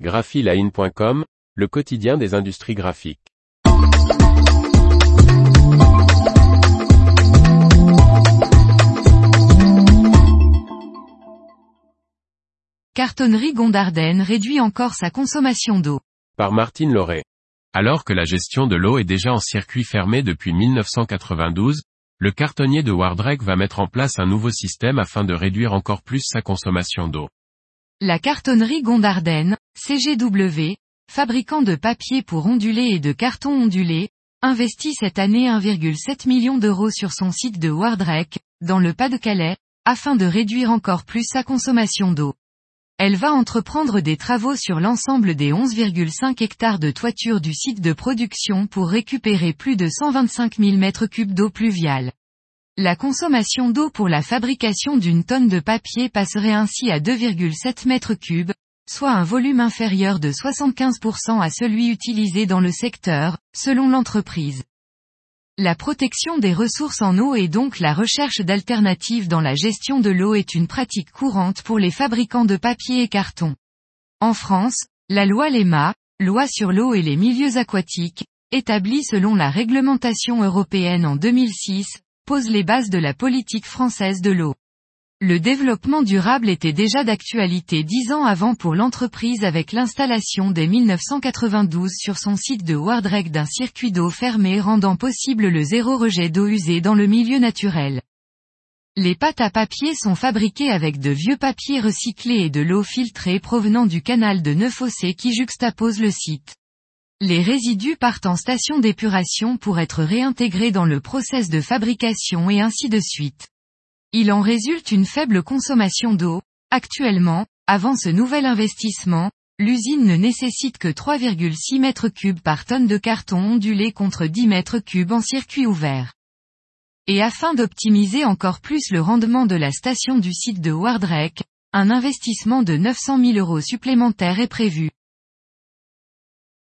graphiline.com, le quotidien des industries graphiques. Cartonnerie Gondardenne réduit encore sa consommation d'eau. Par Martine Lauré. Alors que la gestion de l'eau est déjà en circuit fermé depuis 1992, le cartonnier de Wardrek va mettre en place un nouveau système afin de réduire encore plus sa consommation d'eau. La cartonnerie Gondardenne, CGW, fabricant de papier pour ondulés et de carton ondulé, investit cette année 1,7 million d'euros sur son site de Wardrek, dans le Pas-de-Calais, afin de réduire encore plus sa consommation d'eau. Elle va entreprendre des travaux sur l'ensemble des 11,5 hectares de toiture du site de production pour récupérer plus de 125 000 mètres cubes d'eau pluviale. La consommation d'eau pour la fabrication d'une tonne de papier passerait ainsi à 2,7 mètres cubes, soit un volume inférieur de 75% à celui utilisé dans le secteur, selon l'entreprise. La protection des ressources en eau et donc la recherche d'alternatives dans la gestion de l'eau est une pratique courante pour les fabricants de papier et carton. En France, la loi LEMA, loi sur l'eau et les milieux aquatiques, établie selon la réglementation européenne en 2006, pose les bases de la politique française de l'eau. Le développement durable était déjà d'actualité dix ans avant pour l'entreprise avec l'installation dès 1992 sur son site de Wardrek d'un circuit d'eau fermé rendant possible le zéro rejet d'eau usée dans le milieu naturel. Les pâtes à papier sont fabriquées avec de vieux papiers recyclés et de l'eau filtrée provenant du canal de Neuf-Fossé qui juxtapose le site. Les résidus partent en station d'épuration pour être réintégrés dans le process de fabrication et ainsi de suite. Il en résulte une faible consommation d'eau. Actuellement, avant ce nouvel investissement, l'usine ne nécessite que 3,6 mètres cubes par tonne de carton ondulé contre 10 mètres cubes en circuit ouvert. Et afin d'optimiser encore plus le rendement de la station du site de Wardrek, un investissement de 900 000 euros supplémentaires est prévu.